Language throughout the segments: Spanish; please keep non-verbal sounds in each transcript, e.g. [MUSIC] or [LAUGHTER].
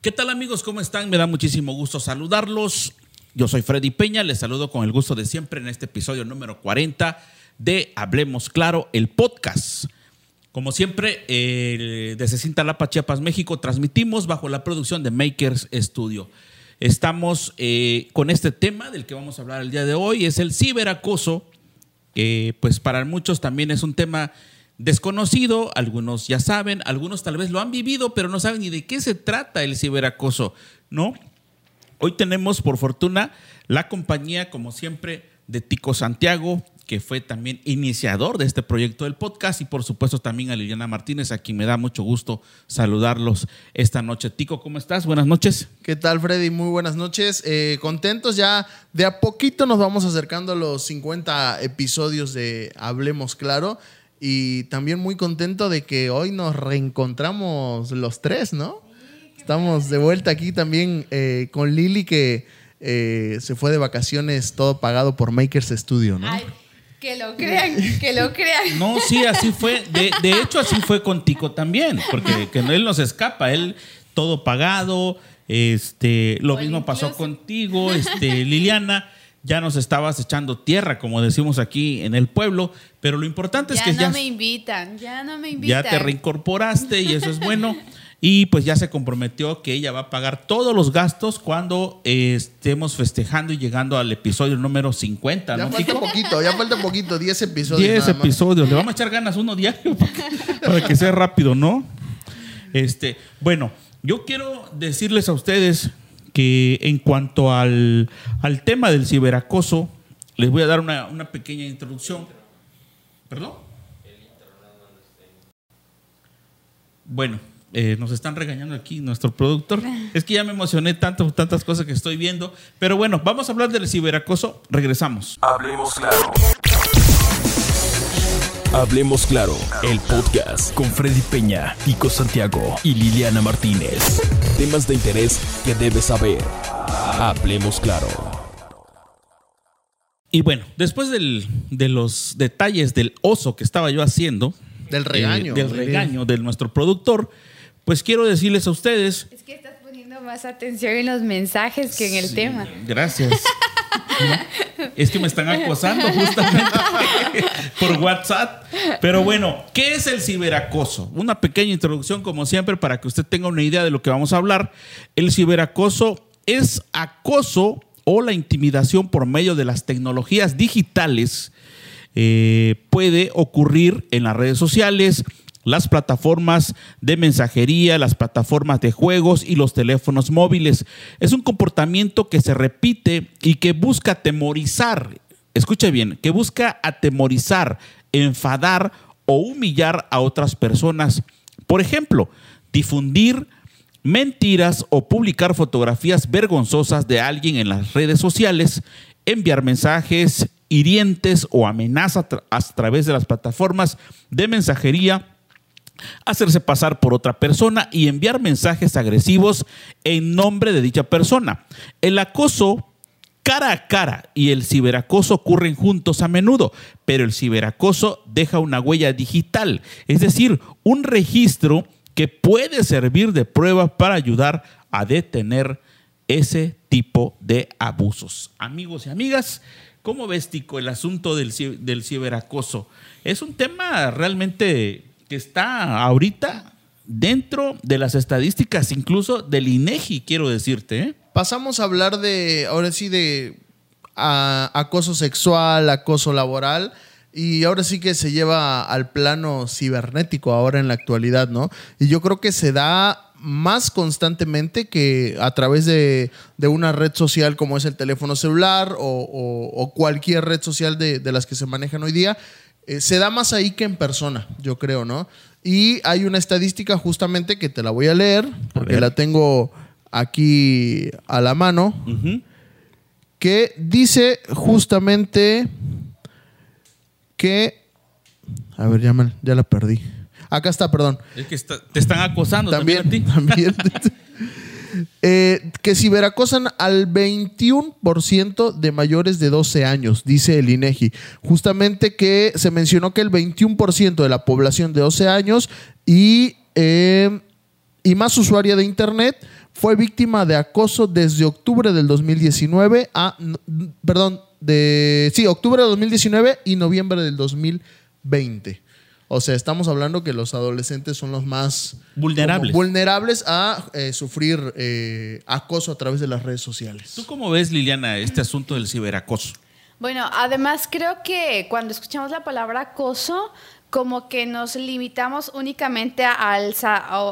¿Qué tal amigos? ¿Cómo están? Me da muchísimo gusto saludarlos. Yo soy Freddy Peña, les saludo con el gusto de siempre en este episodio número 40 de Hablemos Claro, el podcast. Como siempre, eh, desde Cintalapa, Chiapas, México, transmitimos bajo la producción de Makers Studio. Estamos eh, con este tema del que vamos a hablar el día de hoy, es el ciberacoso, que pues para muchos también es un tema desconocido, algunos ya saben, algunos tal vez lo han vivido, pero no saben ni de qué se trata el ciberacoso, ¿no? Hoy tenemos, por fortuna, la compañía, como siempre, de Tico Santiago, que fue también iniciador de este proyecto del podcast, y por supuesto también a Liliana Martínez, a quien me da mucho gusto saludarlos esta noche. Tico, ¿cómo estás? Buenas noches. ¿Qué tal, Freddy? Muy buenas noches. Eh, contentos ya, de a poquito nos vamos acercando a los 50 episodios de Hablemos Claro. Y también muy contento de que hoy nos reencontramos los tres, ¿no? Estamos de vuelta aquí también eh, con Lili, que eh, se fue de vacaciones todo pagado por Makers Studio, ¿no? Ay, que lo crean, que lo crean. No, sí, así fue. De, de hecho, así fue con Tico también, porque que él no se escapa, él todo pagado. Este, lo mismo pasó contigo, este, Liliana. Ya nos estabas echando tierra, como decimos aquí en el pueblo, pero lo importante es Ya que no ya, me invitan, ya no me invitan. ya te reincorporaste y eso es bueno. [LAUGHS] Y pues ya se comprometió que ella va a pagar todos los gastos cuando eh, estemos festejando y llegando al episodio número 50, Ya ¿no, falta Tico? poquito, ya falta poquito, 10 episodios. 10 nada más. episodios. Le vamos a echar ganas uno diario para que, [LAUGHS] para que sea rápido, ¿no? Este, bueno, yo quiero decirles a ustedes que en cuanto al, al tema del ciberacoso, les voy a dar una, una pequeña introducción. ¿Perdón? Bueno, eh, nos están regañando aquí nuestro productor. [LAUGHS] Es que ya me emocioné tanto tantas cosas que estoy viendo. Pero bueno, vamos a hablar del ciberacoso. Regresamos. Hablemos claro. Hablemos claro, el podcast con Freddy Peña, Tico Santiago y Liliana Martínez. Temas de interés que debes saber. Hablemos claro. Y bueno, después del- de los detalles del oso que estaba yo haciendo, Del regaño. eh, del regaño de nuestro productor, pues quiero decirles a ustedes. Es que estás poniendo más atención en los mensajes que en el Sí, tema. Gracias. [LAUGHS] Es que me están acosando justamente [LAUGHS] por WhatsApp. Pero bueno, ¿qué es el ciberacoso? Una pequeña introducción, como siempre, para que usted tenga una idea de lo que vamos a hablar. El ciberacoso es acoso o la intimidación por medio de las tecnologías digitales. Eh, puede ocurrir en las redes sociales, las plataformas de mensajería, las plataformas de juegos y los teléfonos móviles. Es un comportamiento que se repite y que busca atemorizar, escuche bien, que busca atemorizar, enfadar o humillar a otras personas. Por ejemplo, difundir mentiras o publicar fotografías vergonzosas de alguien en las redes sociales, enviar mensajes hirientes o amenazas a, tra- a través de las plataformas de mensajería, hacerse pasar por otra persona y enviar mensajes agresivos en nombre de dicha persona. El acoso cara a cara y el ciberacoso ocurren juntos a menudo, pero el ciberacoso deja una huella digital, es decir, un registro que puede servir de prueba para ayudar a detener ese tipo de abusos. Amigos y amigas, ¿cómo ves, Tico, el asunto del, del ciberacoso? Es un tema realmente que está ahorita dentro de las estadísticas, incluso del INEGI, quiero decirte. ¿eh? Pasamos a hablar de, ahora sí, de a- acoso sexual, acoso laboral. Y ahora sí que se lleva al plano cibernético ahora en la actualidad, ¿no? Y yo creo que se da más constantemente que a través de, de una red social como es el teléfono celular o, o- o cualquier red social de, de las que se manejan hoy día. Eh, se da más ahí que en persona, yo creo, ¿no? Y hay una estadística justamente que te la voy a leer, porque la tengo aquí a la mano, que dice justamente que... A ver, ya, me- ya la perdí. Acá está, perdón. Es que está- te están acosando también, También, a ti. también. [LAUGHS] [LAUGHS] Eh, que ciberacosan al 21% de mayores de 12 años, dice el INEGI. Justamente que se mencionó que el 21% de la población de 12 años y, eh, y más usuaria de Internet fue víctima de acoso desde octubre del 2019 a, perdón, de, sí, octubre de 2019 y noviembre del 2020. O sea, estamos hablando que los adolescentes son los más vulnerables, vulnerables a eh, sufrir eh, acoso a través de las redes sociales. ¿Tú cómo ves, Liliana, este asunto del ciberacoso? Bueno, además creo que cuando escuchamos la palabra acoso, como que nos limitamos únicamente a,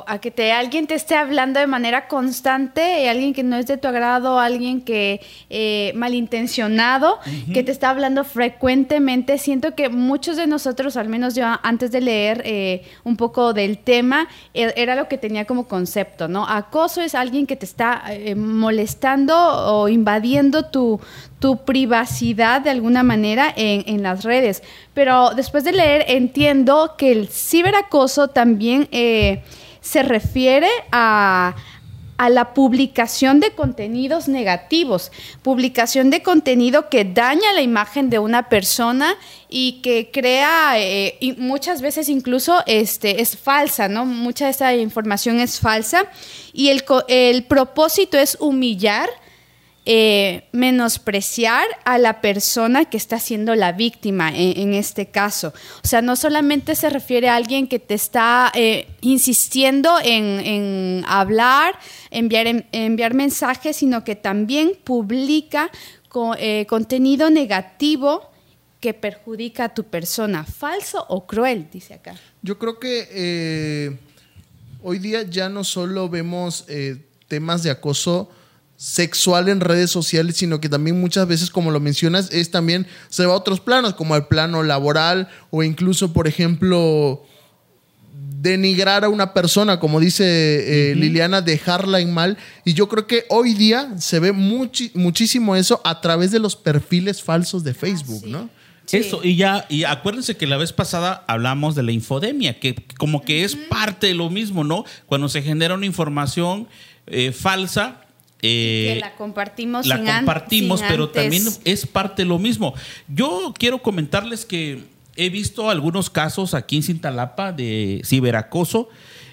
a, que te, alguien te esté hablando de manera constante, y alguien que no es de tu agrado, alguien que eh, malintencionado, que te está hablando frecuentemente. Siento que muchos de nosotros, al menos yo antes de leer eh, un poco del tema, e, era lo que tenía como concepto, ¿no? Acoso es alguien que te está eh, molestando o invadiendo tu, tu privacidad de alguna manera en, las redes. Pero después de leer entiendo que el ciberacoso también eh, se refiere a, la publicación de contenidos negativos, publicación de contenido que daña la imagen de una persona y que crea, eh, y muchas veces incluso este, es falsa, ¿no? Mucha de esta información es falsa y el, el propósito es humillar eh, menospreciar a la persona que está siendo la víctima en, este caso. O sea, no solamente se refiere a alguien que te está eh, insistiendo en, hablar, enviar, mensajes, sino que también publica eh, contenido negativo que perjudica a tu persona, falso o cruel, dice acá. Yo creo que hoy día ya no solo vemos temas de acoso, sexual en redes sociales, sino que también muchas veces, como lo mencionas, es también se va a otros planos, como el plano laboral o incluso, por ejemplo, denigrar a una persona, como dice eh, Liliana, dejarla en mal. Y yo creo que hoy día se ve muchísimo eso a través de los perfiles falsos de Facebook, ¿no? Eso, y ya, y acuérdense que la vez pasada hablamos de la infodemia, que como que es parte de lo mismo, ¿no? Cuando se genera una información eh, falsa, eh, la compartimos. La compartimos, pero también es parte de lo mismo. Yo quiero comentarles que he visto algunos casos aquí en Cintalapa de ciberacoso.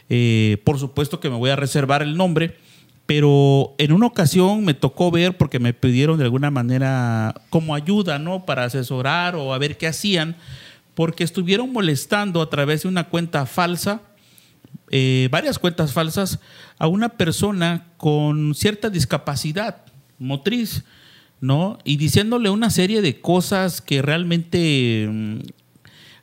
Eh, por supuesto que me voy a reservar el nombre, pero en una ocasión me tocó ver porque me pidieron de alguna manera como ayuda, ¿no? Para asesorar o a ver qué hacían, porque estuvieron molestando a través de una cuenta falsa eh, varias cuentas falsas a una persona con cierta discapacidad motriz, ¿no? Y diciéndole una serie de cosas que realmente, mm,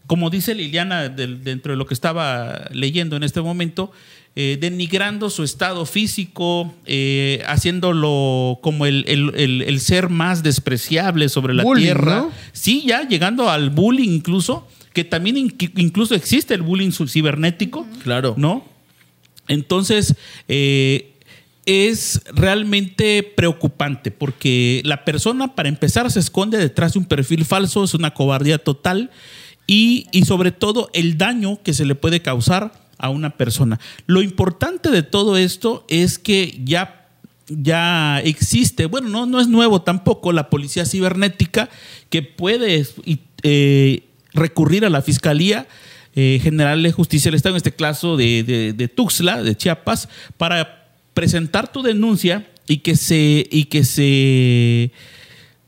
como dice Liliana dentro de lo que estaba leyendo en este momento, eh, denigrando su estado físico, eh, haciéndolo como el, ser más despreciable sobre la tierra. Sí, ya llegando al bullying incluso que también incluso existe el bullying cibernético. Claro. ¿No? Entonces, eh, es realmente preocupante porque la persona, para empezar, se esconde detrás de un perfil falso, es una cobardía total y, y sobre todo el daño que se le puede causar a una persona. Lo importante de todo esto es que ya ya existe, bueno, no, no es nuevo tampoco, la policía cibernética que puede eh, recurrir a la Fiscalía eh, General de Justicia del Estado, en este caso de, Tuxtla, de Chiapas, para presentar tu denuncia y que se, y que se,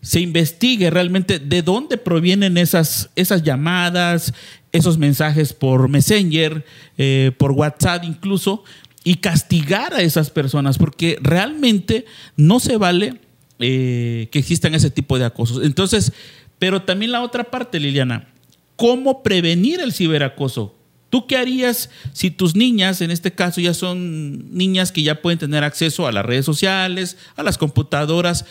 se investigue realmente de dónde provienen esas, esas llamadas, esos mensajes por Messenger, eh, por WhatsApp incluso, y castigar a esas personas, porque realmente no se vale eh, que existan ese tipo de acosos. Entonces, pero también la otra parte, Liliana, cómo prevenir el ciberacoso. ¿Tú qué harías si tus niñas, en este caso ya son niñas que ya pueden tener acceso a las redes sociales, a las computadoras?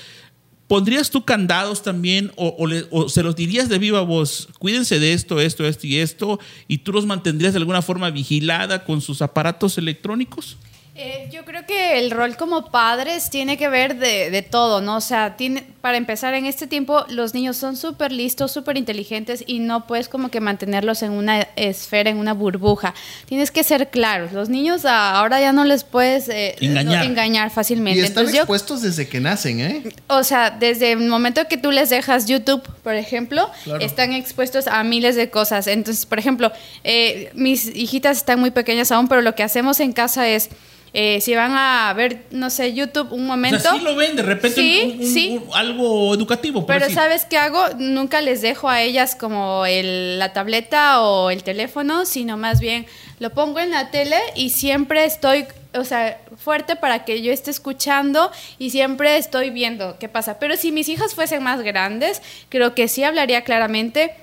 ¿Pondrías tú candados también o, se los dirías de viva voz? Cuídense de esto, esto, esto y esto, y tú los mantendrías de alguna forma vigilada con sus aparatos electrónicos? Eh, yo creo que el rol como padres tiene que ver de, de todo, ¿no? O sea, tiene, para empezar, en este tiempo los niños son súper listos, súper inteligentes y no puedes como que mantenerlos en una esfera, en una burbuja. Tienes que ser claros. Los niños ahora ya no les puedes eh, Engañar. engañar fácilmente. Y están Entonces, yo- expuestos desde que nacen, ¿eh? o sea, desde el momento que tú les dejas YouTube, por ejemplo, Claro. están expuestos a miles de cosas. Entonces, por ejemplo, eh, mis hijitas están muy pequeñas aún, pero lo que hacemos en casa es, eh, si van a ver, no sé, YouTube un O momento... sea, sí lo ven de repente Sí, un- un- sí. un- algo educativo. por Pero decir. ¿sabes qué hago? Nunca les dejo a ellas como el- la tableta o el teléfono, sino más bien lo pongo en la tele y siempre estoy, o sea, fuerte para que yo esté escuchando y siempre estoy viendo qué pasa. Pero si mis hijas fuesen más grandes, creo que sí hablaría claramente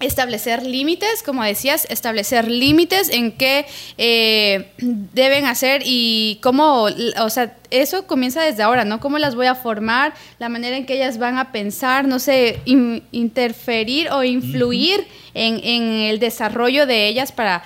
establecer límites, como decías, establecer límites en qué eh, deben hacer y cómo, o sea, eso comienza desde ahora, ¿no? Cómo las voy a formar, la manera en que ellas van a pensar, no sé, in- interferir o influir en, en el desarrollo de ellas para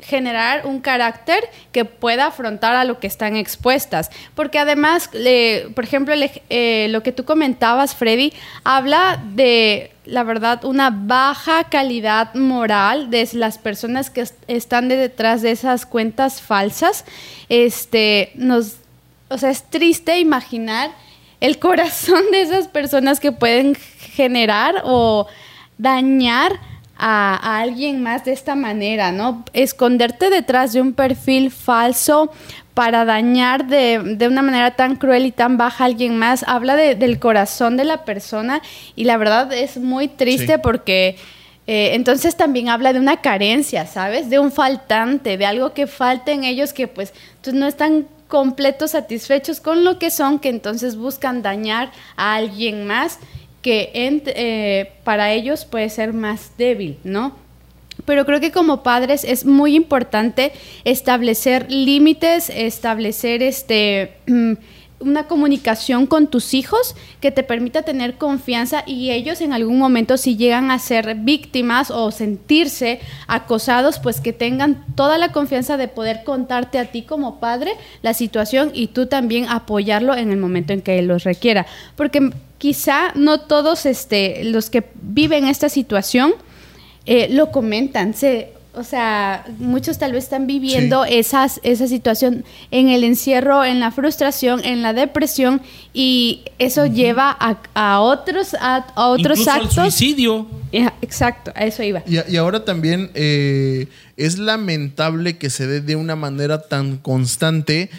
generar un carácter que pueda afrontar a lo que están expuestas. Porque además, le- por ejemplo, eh, lo que tú comentabas, Freddy, habla de, la verdad, una baja calidad moral de las personas que est- están de detrás de esas cuentas falsas. Este, nos, o sea, es triste imaginar el corazón de esas personas que pueden generar o dañar a, a alguien más de esta manera, ¿no? Esconderte detrás de un perfil falso para dañar de, de una manera tan cruel y tan baja a alguien más, habla de- del corazón de la persona y la verdad es muy triste Sí. porque eh, entonces también habla de una carencia, ¿sabes? De un faltante, de algo que falta en ellos que pues no están completos satisfechos con lo que son, que entonces buscan dañar a alguien más que eh, para ellos puede ser más débil, ¿no? Pero creo que como padres es muy importante establecer límites, establecer este mm, una comunicación con tus hijos que te permita tener confianza y ellos en algún momento si llegan a ser víctimas o sentirse acosados, pues que tengan toda la confianza de poder contarte a ti como padre la situación y tú también apoyarlo en el momento en que él los requiera. Porque quizá no todos este, los que viven esta situación eh, lo comentan, se, o sea, muchos tal vez están viviendo esas, esa situación en el encierro, en la frustración, en la depresión y eso lleva a, a otros, a, a otros Incluso al actos. suicidio. Ajá, Exacto, a eso iba. Y, y ahora también eh, es lamentable que se dé de una manera tan constante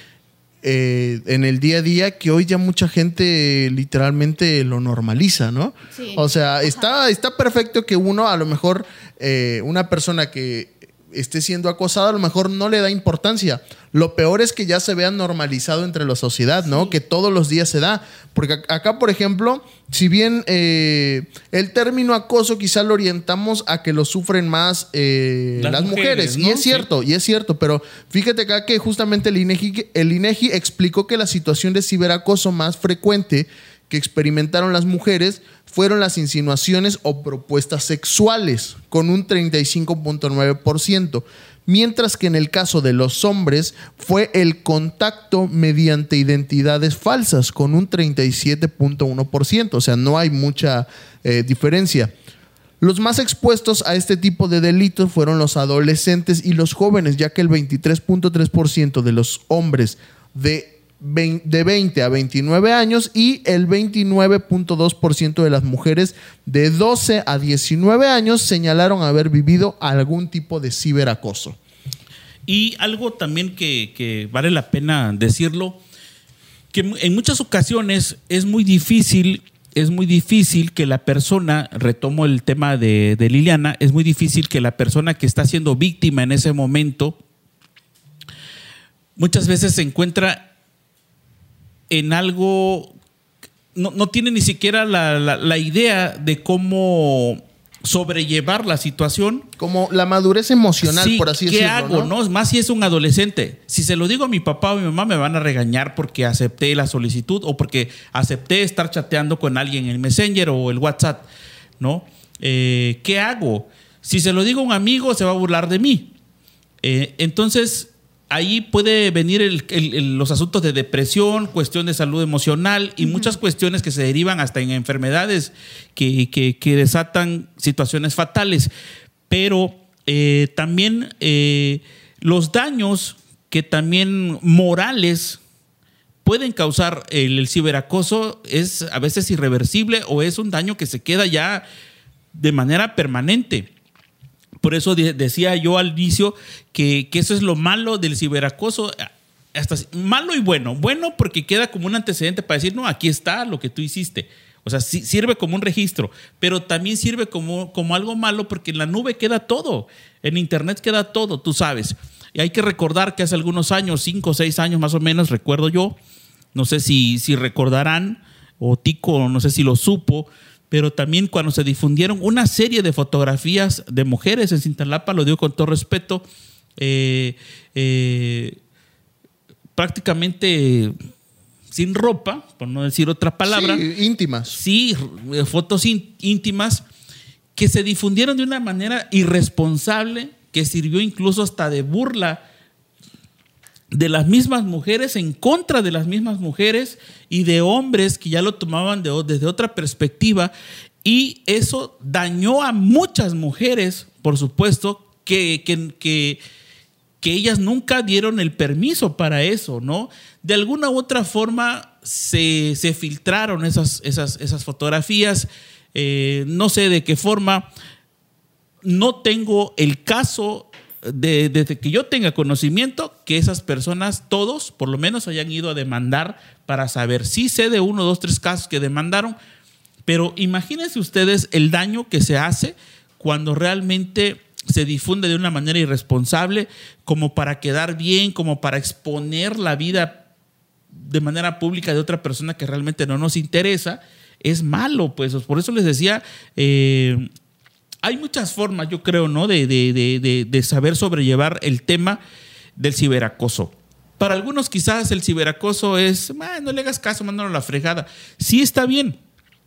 eh, en el día a día que hoy ya mucha gente literalmente lo normaliza, ¿no? Sí. O sea, está, está perfecto que uno, a lo mejor, eh, una persona que esté siendo acosada, a lo mejor no le da importancia. Lo peor es que ya se vea normalizado entre la sociedad, ¿no? Que todos los días se da. Porque ac- acá, por ejemplo, si bien eh, el término acoso quizá lo orientamos a que lo sufren más eh, Las las, mujeres, mujeres, ¿no? y es cierto, y es cierto, pero fíjate acá que justamente el INEGI, el INEGI explicó que la situación de ciberacoso más frecuente que experimentaron las mujeres fueron las insinuaciones o propuestas sexuales, con un 35.9%, mientras que en el caso de los hombres fue el contacto mediante identidades falsas, con un 37.1%, o sea, no hay mucha eh, diferencia. Los más expuestos a este tipo de delitos fueron los adolescentes y los jóvenes, ya que el 23.3% de los hombres de, de 20 a 29 años y el 29.2% de las mujeres de 12 a 19 años señalaron haber vivido algún tipo de ciberacoso. Y algo también que, vale la pena decirlo, que en muchas ocasiones es muy difícil, es muy difícil que la persona, retomo el tema de, de Liliana, es muy difícil que la persona que está siendo víctima en ese momento, muchas veces se encuentra en algo, no, no tiene ni siquiera la, la- la idea de cómo sobrellevar la situación Como la madurez emocional, Sí, por así ¿qué decirlo. hago? ¿no? Más si es un adolescente. Si se lo digo a mi papá o a mi mamá, me van a regañar porque acepté la solicitud o porque acepté estar chateando con alguien en el Messenger o el WhatsApp, ¿no? Eh, ¿Qué hago? Si se lo digo a un amigo, se va a burlar de mí. Eh, entonces, ahí puede venir el- el- el- los asuntos de depresión, cuestión de salud emocional y muchas cuestiones que se derivan hasta en enfermedades que, que- que desatan situaciones fatales. Pero eh, también eh, los daños que también morales pueden causar el, el ciberacoso es a veces irreversible o es un daño que se queda ya de manera permanente. Por eso de- decía yo al inicio que, que eso es lo malo del ciberacoso. Hasta malo y bueno. Bueno porque queda como un antecedente para decir, no, aquí está lo que tú hiciste. O sea, sirve como un registro, pero también sirve como, como algo malo porque en la nube queda todo. En Internet queda todo, tú sabes. Y hay que recordar que hace algunos años, cinco o seis años más o menos, recuerdo yo, no sé si, si recordarán, o Tico, no sé si lo supo, pero también cuando se difundieron una serie de fotografías de mujeres en Cintalapa, lo digo con todo respeto, eh, eh, prácticamente sin ropa, por no decir otra palabra, Sí, íntimas. sí, fotos ín- íntimas que se difundieron de una manera irresponsable, que sirvió incluso hasta de burla de las mismas mujeres en contra de las mismas mujeres y de hombres que ya lo tomaban desde otra perspectiva. Y eso dañó a muchas mujeres, por supuesto, que, que, que, que ellas nunca dieron el permiso para eso, ¿no? De alguna u otra forma se, se filtraron esas, esas, esas fotografías, eh, no sé de qué forma, no tengo el caso de, desde que yo tenga conocimiento que esas personas, todos, por lo menos hayan ido a demandar para saber. Sí sé de uno, dos, tres casos que demandaron, pero imagínense ustedes el daño que se hace cuando realmente se difunde de una manera irresponsable, como para quedar bien, como para exponer la vida de manera pública de otra persona que realmente no nos interesa, es malo, pues. Por eso les decía, eh, hay muchas formas, yo creo, ¿no? De, de- de- de- saber sobrellevar el tema del ciberacoso. Para algunos quizás el ciberacoso es, "Ah, no le hagas caso, mándalo a la fregada. Sí está bien,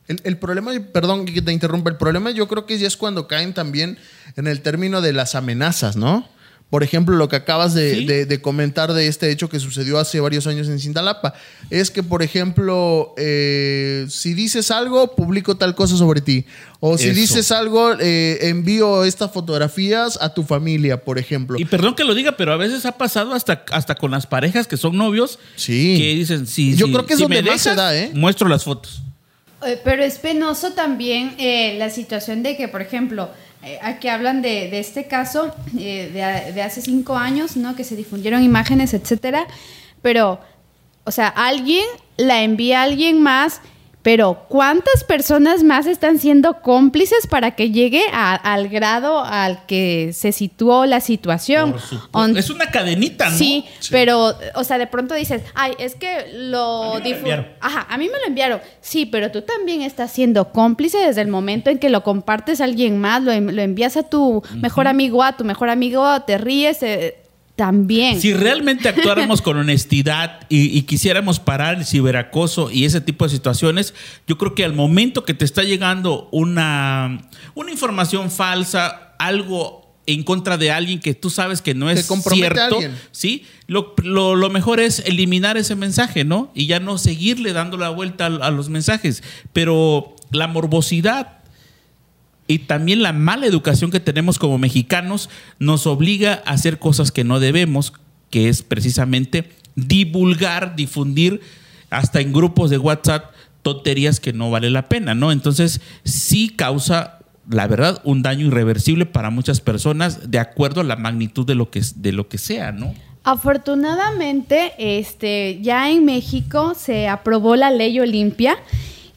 El, el problema, perdón que te interrumpa, el problema yo creo que ya es cuando caen también en el término de las amenazas, ¿no? Por ejemplo, lo que acabas de, Sí. de- de comentar de este hecho que sucedió hace varios años en Cintalapa, es que, por ejemplo, eh, si dices algo, publico tal cosa sobre ti. O si Eso. dices algo, eh, envío estas fotografías a tu familia, por ejemplo. Y perdón que lo diga, pero a veces ha pasado hasta, hasta con las parejas que son novios. Sí. Que dicen, sí, Yo sí, creo que es si donde me más se da, ¿eh? Muestro las fotos. Eh, Pero es penoso también eh, la situación de que, por ejemplo, aquí hablan de, este caso eh, de, de hace cinco años, ¿no? Que se difundieron imágenes, etcétera. Pero, o sea, alguien la envía a alguien más, pero ¿cuántas personas más están siendo cómplices para que llegue a- al grado al que se situó la situación? On- es una cadenita, ¿no? Sí, pero, o sea, de pronto dices, ay, es que lo A mí me lo difu- enviaron. Ajá, a mí me lo enviaron. Sí, pero tú también estás siendo cómplice desde el momento en que lo compartes a alguien más, lo, lo envías a tu mejor amigo, a tu mejor amigo, te ríes, eh, también. Si realmente actuáramos con honestidad y, y quisiéramos parar el ciberacoso y ese tipo de situaciones, yo creo que al momento que te está llegando una, una información falsa, algo en contra de alguien que tú sabes que no es cierto. ¿sí? Lo, lo- lo mejor es eliminar ese mensaje, ¿no? Y ya no seguirle dando la vuelta a, a los mensajes. Pero la morbosidad y también la mala educación que tenemos como mexicanos nos obliga a hacer cosas que no debemos, que es precisamente divulgar, difundir hasta en grupos de WhatsApp tonterías que no vale la pena, ¿no? Entonces sí causa, la verdad, un daño irreversible para muchas personas de acuerdo a la magnitud de lo que, de lo que sea, ¿no? Afortunadamente, este, ya en México se aprobó la ley Olimpia,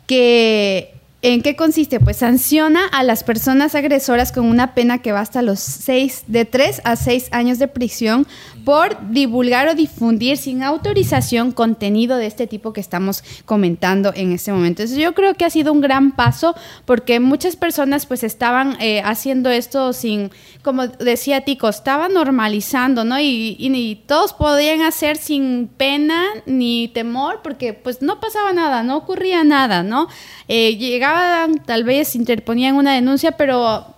que ¿en qué consiste? Pues sanciona a las personas agresoras con una pena que va hasta los seis, de 3 a 6 años de prisión por divulgar o difundir sin autorización contenido de este tipo que estamos comentando en este momento. Entonces yo creo que ha sido un gran paso porque muchas personas pues estaban eh, haciendo esto sin, como decía Tico, estaba normalizando, ¿no? Y, y- y todos podían hacer sin pena ni temor porque pues no pasaba nada, no ocurría nada, ¿no? Eh, llegaban, tal vez interponían una denuncia, pero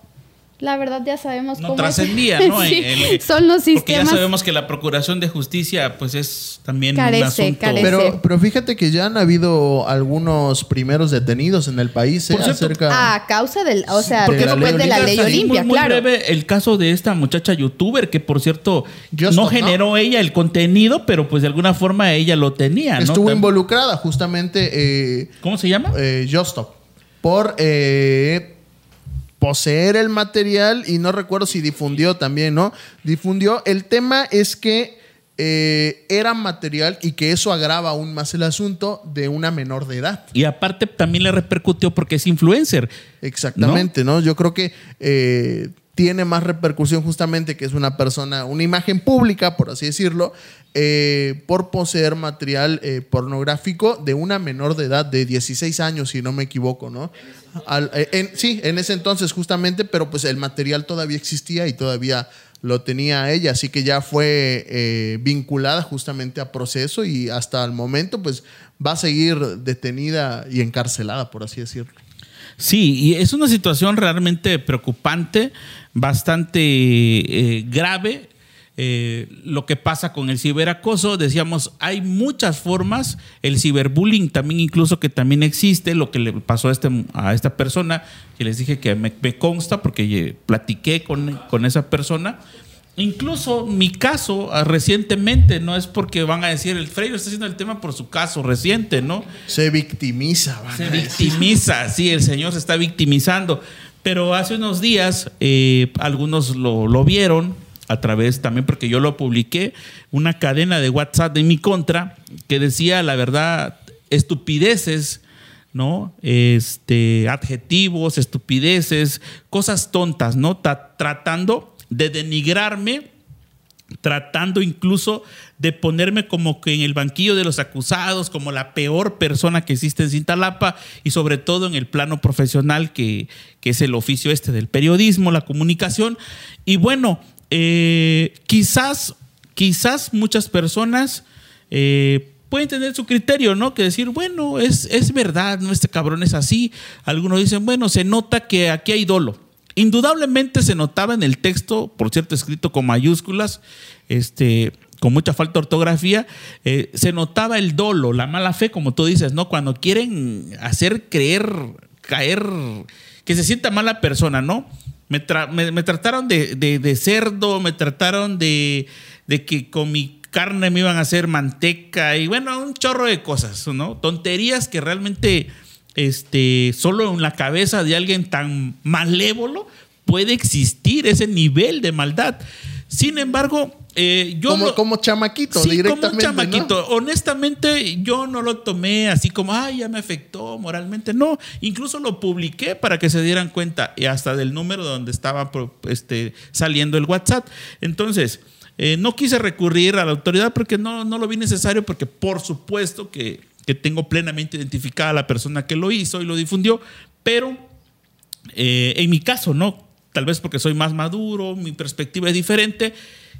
la verdad ya sabemos no cómo es. trascendía, ¿no? [LAUGHS] Sí, En- en- [LAUGHS] son los Porque ya sistemas. sabemos que la Procuración de Justicia, pues es también Carece, un asunto. carece. Pero, pero fíjate que ya han habido algunos primeros detenidos en el país, ¿eh? Acerca... A causa del, o sea, Porque después no de la ley así Olimpia, muy, muy claro. breve el caso de esta muchacha youtuber que por cierto Just no generó ella el contenido, pero pues de alguna forma ella lo tenía, ¿no? Estuvo involucrada justamente eh, ¿Cómo se llama? eh, Justop por eh, poseer el material y no recuerdo si difundió también, ¿no? Difundió. El tema es que eh, era material y que eso agrava aún más el asunto de una menor de edad. Y aparte también le repercutió porque es influencer. Exactamente, ¿no? Yo creo que eh, tiene más repercusión justamente que es una persona, una imagen pública, por así decirlo, eh, por poseer material eh, pornográfico de una menor de edad, de 16 años, si no me equivoco, ¿no? Eh, sí, en ese entonces justamente, pero pues el material todavía existía y todavía lo tenía ella, así que ya fue vinculada justamente a proceso y hasta el momento pues va a seguir detenida y encarcelada, por así decirlo. Sí, y es una situación realmente preocupante, bastante grave. Eh, lo que pasa con el ciberacoso, decíamos, hay muchas formas, el ciberbullying también incluso que también existe, lo que le pasó a, este, a esta persona, que les dije que me, me consta porque eh, platiqué con, con esa persona. Incluso mi caso ah, recientemente, no es porque van a decir, el Freire está haciendo el tema por su caso reciente, ¿no? Se victimiza, van Se a decir. victimiza, sí, el Señor se está victimizando. Pero hace unos días eh, algunos lo, lo vieron a través también, porque yo lo publiqué, una cadena de WhatsApp en mi contra que decía, la verdad, estupideces, ¿no? Este, adjetivos, estupideces, cosas tontas, ¿no? Ta- tratando de denigrarme tratando incluso de ponerme como que en el banquillo de los acusados, como la peor persona que existe en Cintalapa y sobre todo en el plano profesional que, que es el oficio este del periodismo, la comunicación. Y bueno, eh, quizás, quizás muchas personas eh, pueden tener su criterio, ¿no? Que decir, bueno, es, es verdad, no, este cabrón es así. Algunos dicen, bueno, se nota que aquí hay dolo. Indudablemente se notaba en el texto, por cierto, escrito con mayúsculas, este, con mucha falta de ortografía, eh, se notaba el dolo, la mala fe, como tú dices, ¿no? Cuando quieren hacer creer, caer, que se sienta mala persona, ¿no? Me, me trataron de, de- de cerdo, me trataron de, de que con mi carne me iban a hacer manteca y bueno, un chorro de cosas, ¿no? Tonterías que realmente este, solo en la cabeza de alguien tan malévolo puede existir ese nivel de maldad. Sin embargo, eh, yo como, lo- como chamaquito, Sí, directamente. como chamaquito. Honestamente, yo no lo tomé así como, ay, ya me afectó moralmente. No, incluso lo publiqué para que se dieran cuenta y hasta del número donde estaba este, saliendo el WhatsApp. Entonces, eh, no quise recurrir a la autoridad porque no, no lo vi necesario, porque por supuesto que, que tengo plenamente identificada a la persona que lo hizo y lo difundió, pero eh, en mi caso, no. Tal vez porque soy más maduro, mi perspectiva es diferente.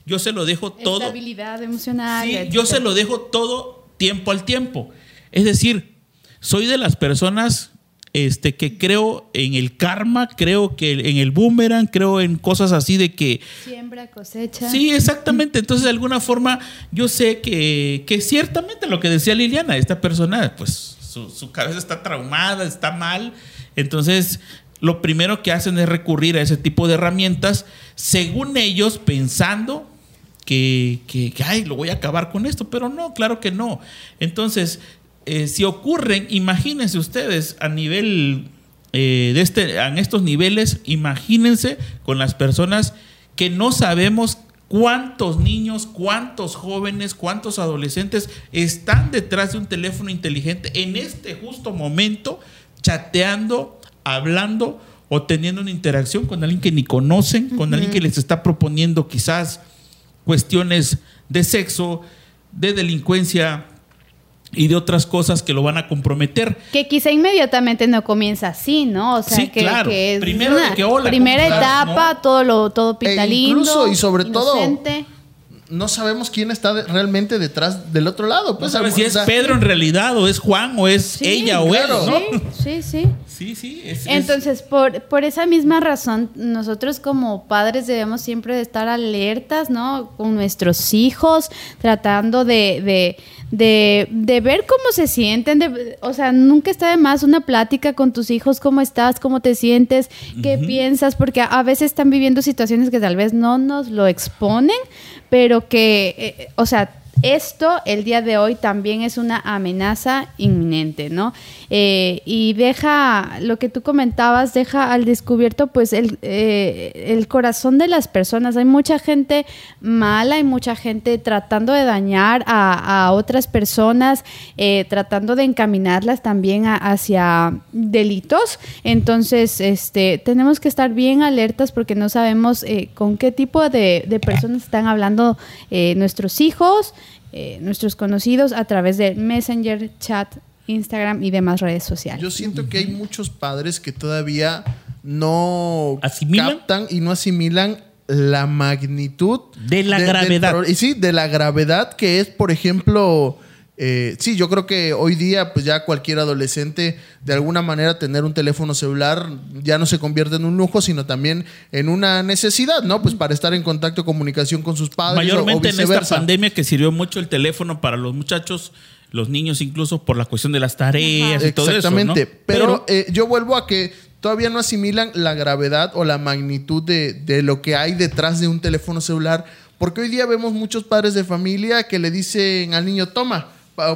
Yo se lo dejo todo. Estabilidad emocional. Sí, yo se lo dejo todo tiempo al tiempo. Es decir, soy de las personas este, que creo en el karma, creo que en el boomerang, creo en cosas así de que Siembra, cosecha. Sí, exactamente. Entonces, de alguna forma, yo sé que, que ciertamente lo que decía Liliana, esta persona, pues su, su cabeza está traumada, está mal. Entonces, lo primero que hacen es recurrir a ese tipo de herramientas, según ellos, pensando que, que, que, ay, lo voy a acabar con esto, pero no, claro que no. Entonces, eh, si ocurren, imagínense ustedes a nivel eh, de este, en estos niveles, imagínense con las personas que no sabemos cuántos niños, cuántos jóvenes, cuántos adolescentes están detrás de un teléfono inteligente en este justo momento, chateando, hablando o teniendo una interacción con alguien que ni conocen, con alguien que les está proponiendo quizás cuestiones de sexo, de delincuencia y de otras cosas que lo van a comprometer. Que quizá inmediatamente no comienza así, ¿no? O sea, Sí, que, claro. que es Primero de una que, hola, primera etapa, ¿no? todo lo todo E pinta incluso lindo, y sobre todo. No sabemos quién está de- realmente detrás del otro lado. No Pues, sabes si es sea, Pedro en realidad, o es Juan, o es Sí, ella, o claro. él, ¿no? Sí, sí, sí. Sí, sí. es- es- Entonces, por, por esa misma razón, nosotros como padres debemos siempre de estar alertas, ¿no? Con nuestros hijos, tratando de, de, de, de ver cómo se sienten. de- o sea, nunca está de más una plática con tus hijos, cómo estás, cómo te sientes, qué piensas, porque a, a veces están viviendo situaciones que tal vez no nos lo exponen, pero que, eh, o sea, esto el día de hoy también es una amenaza inminente, ¿no? Eh, y deja, lo que tú comentabas, deja al descubierto pues el, eh, el corazón de las personas. Hay mucha gente mala, hay mucha gente tratando de dañar a, a otras personas, eh, tratando de encaminarlas también a- hacia delitos. Entonces, este, tenemos que estar bien alertas porque no sabemos eh, con qué tipo de, de personas están hablando nuestros hijos, eh, nuestros conocidos a través de Messenger, chat, Instagram y demás redes sociales. Yo siento que hay muchos padres que todavía no ¿Asimilan? captan y no asimilan la magnitud De la gravedad. y sí, de la gravedad que es, por ejemplo, eh, sí, yo creo que hoy día, pues ya cualquier adolescente, de alguna manera, tener un teléfono celular ya no se convierte en un lujo, sino también en una necesidad, ¿no? Pues para estar en contacto, comunicación con sus padres. Mayormente o en esta pandemia que sirvió mucho el teléfono para los muchachos, los niños incluso por la cuestión de las tareas y todo eso. Exactamente. ¿no? Pero, eh, yo vuelvo a que todavía no asimilan la gravedad o la magnitud de, de lo que hay detrás de un teléfono celular. Porque hoy día vemos muchos padres de familia que le dicen al niño, toma,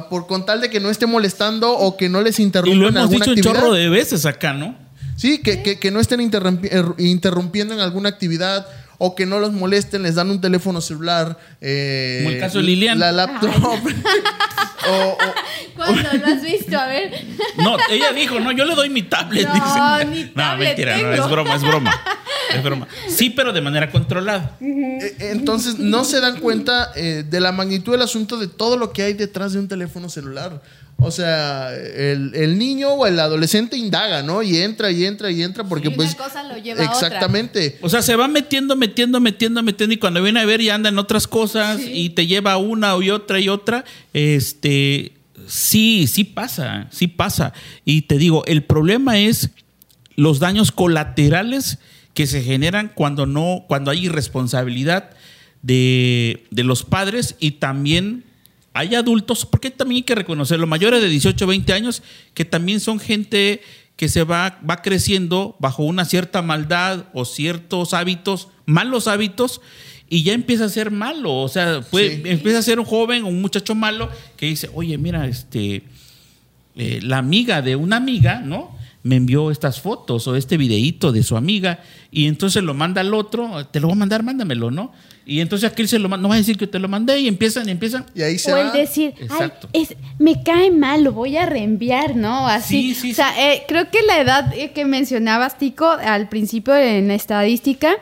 por con tal de que no esté molestando o que no les y interrumpa lo en hemos dicho un actividad. chorro de veces acá, ¿no? Sí, que, que- que no estén interrumpi- er- interrumpiendo en alguna actividad o que no los molesten, les dan un teléfono celular. eh, Como el caso de Lilian. La laptop. [LAUGHS] o, o- [LAUGHS] ¿Cuándo lo has visto? A ver. No, ella dijo, no, yo le doy mi tablet. No, dice. ni no, tablet mentira, no, es broma, es broma. Es broma. Sí, pero de manera controlada. Eh, Entonces no se dan cuenta eh, de la magnitud del asunto de todo lo que hay detrás de un teléfono celular. O sea, el, el niño o el adolescente indaga, ¿no? Y entra y entra y entra porque Sí, una pues... cosa lo lleva a otra. exactamente. O sea, se va metiendo, metiendo, metiendo, metiendo y cuando viene a ver ya anda en otras cosas y te lleva una y otra y otra. Este, sí, sí pasa, sí pasa. Y te digo, el problema es los daños colaterales que se generan cuando no, cuando hay irresponsabilidad de, de los padres y también hay adultos, porque también hay que reconocerlo, mayores de 18, 20 años, que también son gente que se va, va creciendo bajo una cierta maldad o ciertos hábitos, malos hábitos, y ya empieza a ser malo. O sea, puede- Sí. empieza a ser un joven o un muchacho malo que dice, oye, mira, este, eh, la amiga de una amiga, ¿no? Me envió estas fotos o este videíto de su amiga y entonces lo manda al otro, te lo voy a mandar, mándamelo, ¿no? Y entonces aquel se lo manda, no va a decir que te lo mandé y empiezan y empiezan. Y ahí se O va. el decir, Exacto. ay, es, me cae mal, lo voy a reenviar, ¿no? Así. Sí, sí, o sea, eh, creo que la edad eh, que mencionabas, Tico, al principio en la estadística,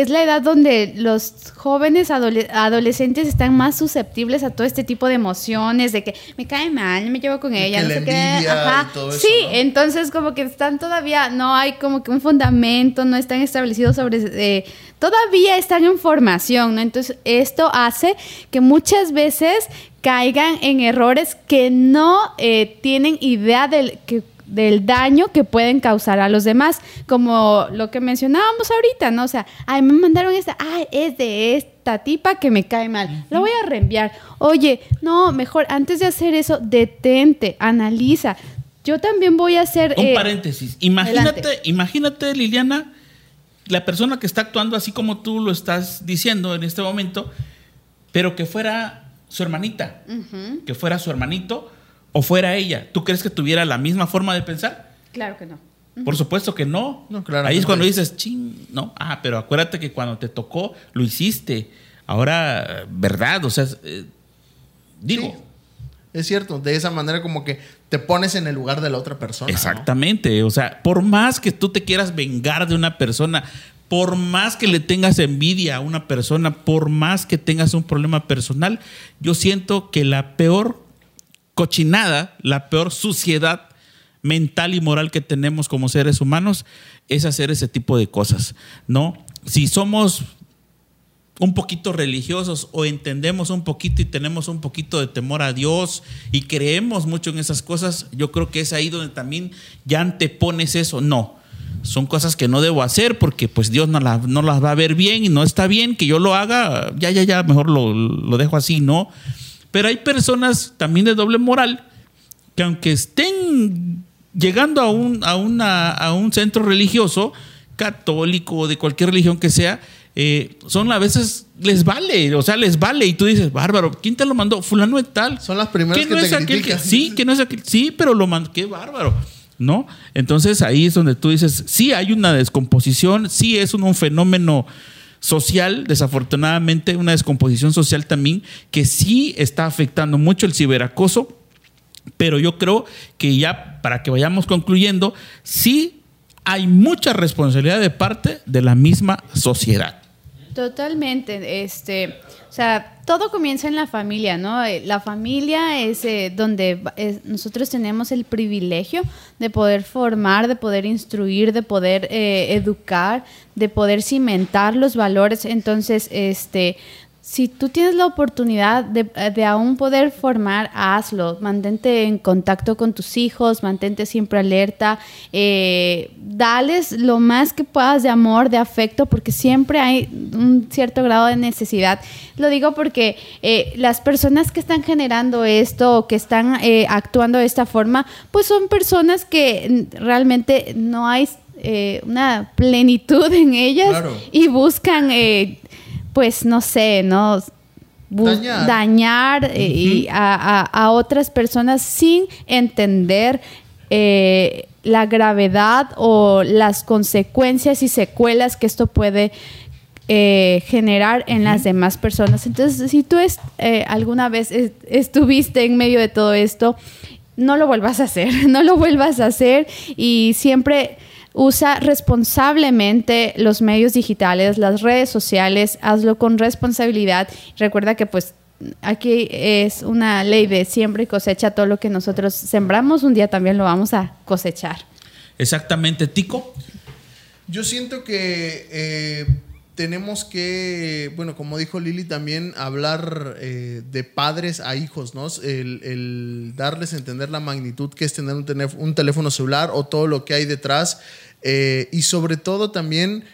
es la edad donde los jóvenes adole- adolescentes están más susceptibles a todo este tipo de emociones, de que me cae mal, me llevo con De ella, no sé qué. envidia Ajá. y todo eso, sí, ¿no? entonces como que están todavía, no hay como que un fundamento, no están establecidos sobre... eh, todavía están en formación, ¿no? Entonces esto hace que muchas veces caigan en errores que no eh, tienen idea del, que, del daño que pueden causar a los demás, como lo que mencionábamos ahorita, ¿no? O sea, ay, me mandaron esta, ay, es de esta tipa que me cae mal, la voy a reenviar. Oye, no, mejor antes de hacer eso, detente, analiza. Yo también voy a hacer... Un eh, paréntesis. Imagínate, adelante. imagínate, Liliana, la persona que está actuando así como tú lo estás diciendo en este momento, pero que fuera su hermanita, que fuera su hermanito o fuera ella. ¿Tú crees que tuviera la misma forma de pensar? Claro que no. Por supuesto que no. Ahí es cuando dices, ching, no. Ah, pero acuérdate que cuando te tocó, lo hiciste. Ahora, ¿verdad? O sea, eh, digo. Sí. Es cierto, de esa manera como que te pones en el lugar de la otra persona. ¿no? Exactamente. O sea, por más que tú te quieras vengar de una persona, por más que le tengas envidia a una persona, por más que tengas un problema personal, yo siento que la peor cochinada, la peor suciedad mental y moral que tenemos como seres humanos es hacer ese tipo de cosas, ¿no? Si somos un poquito religiosos o entendemos un poquito y tenemos un poquito de temor a Dios y creemos mucho en esas cosas, yo creo que es ahí donde también ya antepones eso. No, son cosas que no debo hacer porque pues Dios no, no las va a ver bien y no está bien que yo lo haga, ya, ya, ya, mejor lo, lo dejo así, ¿no? Pero hay personas también de doble moral que aunque estén llegando a un, a una, a un centro religioso, católico o de cualquier religión que sea, eh, son a veces les vale, o sea, les vale. Y tú dices, bárbaro, ¿quién te lo mandó? Fulano de tal. Son las primeras que no te es aquel critican. Sí, que no es aquel. Sí, pero lo mandó. Qué bárbaro. ¿No? Entonces ahí es donde tú dices, sí hay una descomposición, sí es un, un fenómeno social, desafortunadamente, una descomposición social también, que sí está afectando mucho el ciberacoso. Pero yo creo que ya para que vayamos concluyendo, sí hay mucha responsabilidad de parte de la misma sociedad. Totalmente, este, o sea, todo comienza en la familia, ¿no? Eh, La familia es eh, donde nosotros tenemos el privilegio de poder formar, de poder instruir, de poder eh, educar, de poder cimentar los valores. Entonces, este, si tú tienes la oportunidad de, de aún poder formar, hazlo. Mantente en contacto con tus hijos, mantente siempre alerta. eh, dales lo más que puedas de amor, de afecto, porque siempre hay un cierto grado de necesidad. Lo digo porque eh, las personas que están generando esto o que están eh, actuando de esta forma, pues son personas que realmente no hay eh, una plenitud en ellas Claro. y buscan, eh, pues no sé, ¿no? Dañar. eh, y a, a- a otras personas sin entender eh, la gravedad o las consecuencias y secuelas que esto puede eh, generar en las demás personas. Entonces, si tú es- eh, alguna vez es- estuviste en medio de todo esto, no lo vuelvas a hacer, [LAUGHS] no lo vuelvas a hacer y siempre usa responsablemente los medios digitales, las redes sociales, hazlo con responsabilidad. Recuerda que pues aquí es una ley de siembra y cosecha, todo lo que nosotros sembramos, un día también lo vamos a cosechar. Exactamente, Tico. Yo siento que eh, tenemos que, bueno, como dijo Lili, también hablar eh, de padres a hijos, ¿no? El, darles a entender la magnitud que es tener un, teléf- un teléfono celular o todo lo que hay detrás. eh, y sobre todo también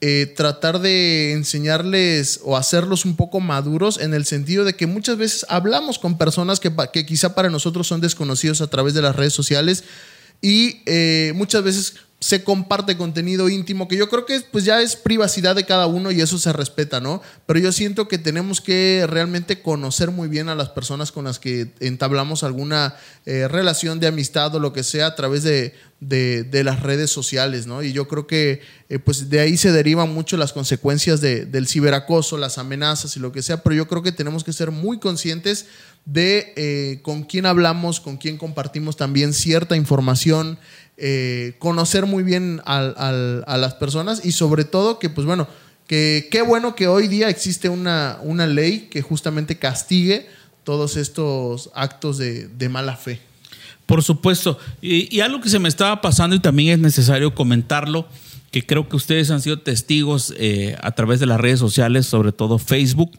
eh, tratar de enseñarles o hacerlos un poco maduros en el sentido de que muchas veces hablamos con personas que, quizá para nosotros son desconocidos a través de las redes sociales y muchas veces se comparte contenido íntimo que yo creo que pues ya es privacidad de cada uno y eso se respeta, ¿no? Pero yo siento que tenemos que realmente conocer muy bien a las personas con las que entablamos alguna eh, relación de amistad o lo que sea a través de, de- las redes sociales, ¿no? Y yo creo que eh, pues de ahí se derivan mucho las consecuencias de- del ciberacoso, las amenazas y lo que sea, pero yo creo que tenemos que ser muy conscientes de eh, con quién hablamos, con quién compartimos también cierta información, eh, conocer muy bien a las personas y sobre todo que, pues bueno, que qué bueno que hoy día existe una, ley que justamente castigue todos estos actos de, mala fe. Por supuesto. Y, y algo que se me estaba pasando y también es necesario comentarlo, que creo que ustedes han sido testigos eh, a través de las redes sociales, sobre todo Facebook,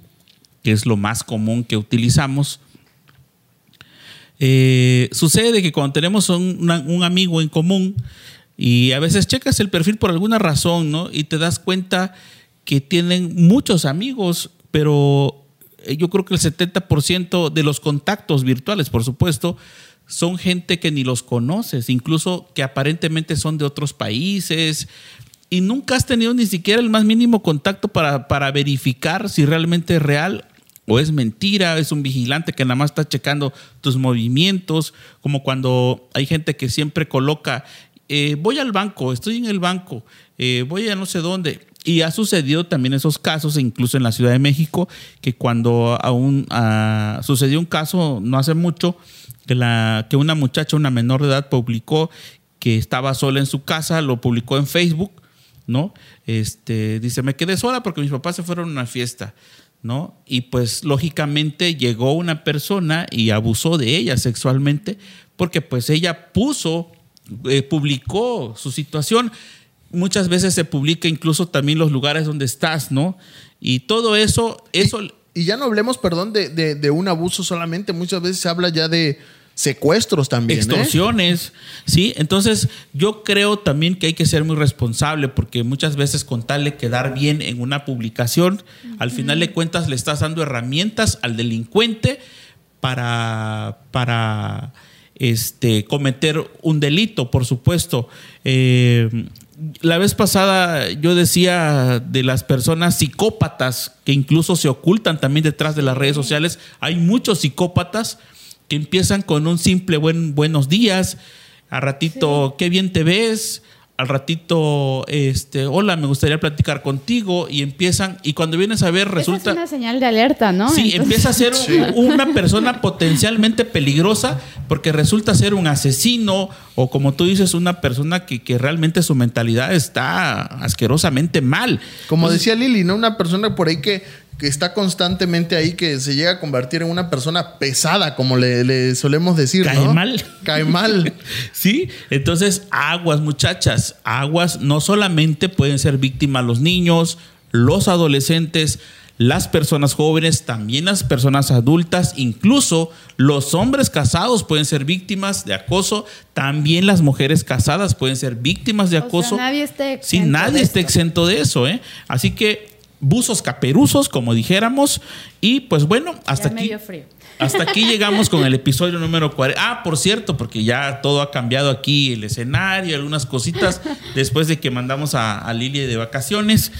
que es lo más común que utilizamos. Eh, sucede que cuando tenemos un, un amigo en común y a veces checas el perfil por alguna razón, ¿no? Y te das cuenta que tienen muchos amigos, pero eh, yo creo que el 70% de los contactos virtuales, por supuesto, son gente que ni los conoces, incluso que aparentemente son de otros países y nunca has tenido ni siquiera el más mínimo contacto para, para verificar si realmente es real o es mentira, es un vigilante que nada más está checando tus movimientos, como cuando hay gente que siempre coloca, eh, voy al banco, estoy en el banco, eh, voy a no sé dónde. Y ha sucedido también esos casos, incluso en la Ciudad de México, que cuando aún ah, sucedió un caso no hace mucho, que, la, que una muchacha, una menor de edad, publicó que estaba sola en su casa, lo publicó en Facebook, ¿no? Este, dice, me quedé sola porque mis papás se fueron a una fiesta, ¿no? Y pues lógicamente llegó una persona y abusó de ella sexualmente porque pues ella puso, eh, publicó su situación. muchas veces se publica incluso también los lugares donde estás, ¿no? Y todo eso, eso... Y ya no hablemos, perdón, de, de- de un abuso solamente. Muchas veces se habla ya de secuestros también. ¿eh? extorsiones, ¿sí? Entonces, yo creo también que hay que ser muy responsable porque muchas veces con tal de quedar bien en una publicación, al final de cuentas le estás dando herramientas al delincuente para, para este, cometer un delito, por supuesto. Eh, la vez pasada yo decía de las personas psicópatas que incluso se ocultan también detrás de las redes sociales. Hay muchos psicópatas que empiezan con un simple buen, buenos días, a ratito, qué bien te ves, al ratito, este, hola, me gustaría platicar contigo, y empiezan, y cuando vienes a ver, Esa resulta... es una señal de alerta, ¿no? Sí, Entonces- empieza a ser un- una persona potencialmente peligrosa porque resulta ser un asesino o como tú dices, una persona que, que realmente su mentalidad está asquerosamente mal. Como decía Lili, ¿no? Una persona por ahí que, que está constantemente ahí, que se llega a convertir en una persona pesada, como le, le solemos decir. Cae ¿no? mal. Cae mal. [LAUGHS] Sí, entonces aguas muchachas, aguas no solamente pueden ser víctimas los niños, los adolescentes, las personas jóvenes, también las personas adultas, incluso los hombres casados pueden ser víctimas de acoso, también las mujeres casadas pueden ser víctimas de O sea, acoso. nadie está Sí, exento nadie de está exento de eso, ¿eh? Así que buzos caperuzos, como dijéramos, y pues bueno, hasta Ya aquí. frío. Hasta aquí llegamos con el episodio número 40. Ah, por cierto, porque ya todo ha cambiado aquí, el escenario, algunas cositas, después de que mandamos a, a Lili de vacaciones.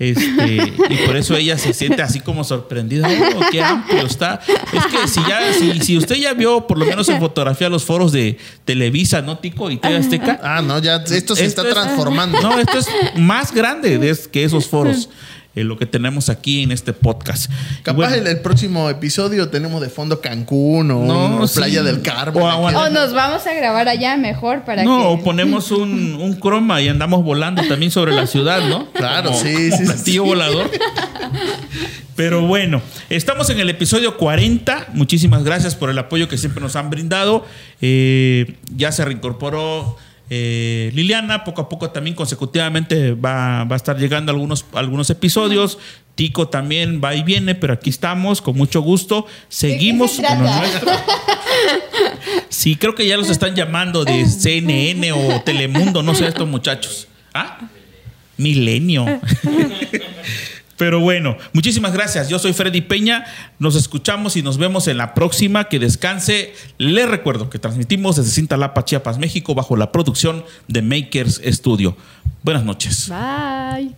Este, y por eso ella se siente así como sorprendida. Oh, qué amplio está. Es que si ya, si, si usted ya vio por lo menos en fotografía los foros de Televisa, ¿no, Tico? Y TV Azteca. Ah, no, ya esto se Esto está es- transformando. No, esto es más grande de- que esos foros. Eh, lo que tenemos aquí en este podcast. Capaz bueno, en el próximo episodio tenemos de fondo Cancún o No, sí. Playa del Carmen. O nos vamos a grabar allá mejor para No, que. o ponemos un, un croma y andamos volando también sobre la ciudad, ¿no? Claro, Como- sí, como sí, sí. platillo volador. Pero bueno, estamos en el episodio 40. Muchísimas gracias por el apoyo que siempre nos han brindado. Eh, ya se reincorporó eh, Liliana. Poco a poco también consecutivamente va, va a estar llegando algunos, algunos episodios. Tico también va y viene, pero aquí estamos con mucho gusto. Seguimos se con nuestro. Sí, creo que ya los están llamando de CNN o Telemundo, no sé, estos muchachos. ¿Ah? Milenio. [LAUGHS] Pero bueno, muchísimas gracias. Yo soy Freddy Peña. Nos escuchamos y nos vemos en la próxima. Que descanse. Les recuerdo que transmitimos desde Cintalapa, Chiapas, México, bajo la producción de Makers Studio. Buenas noches. Bye.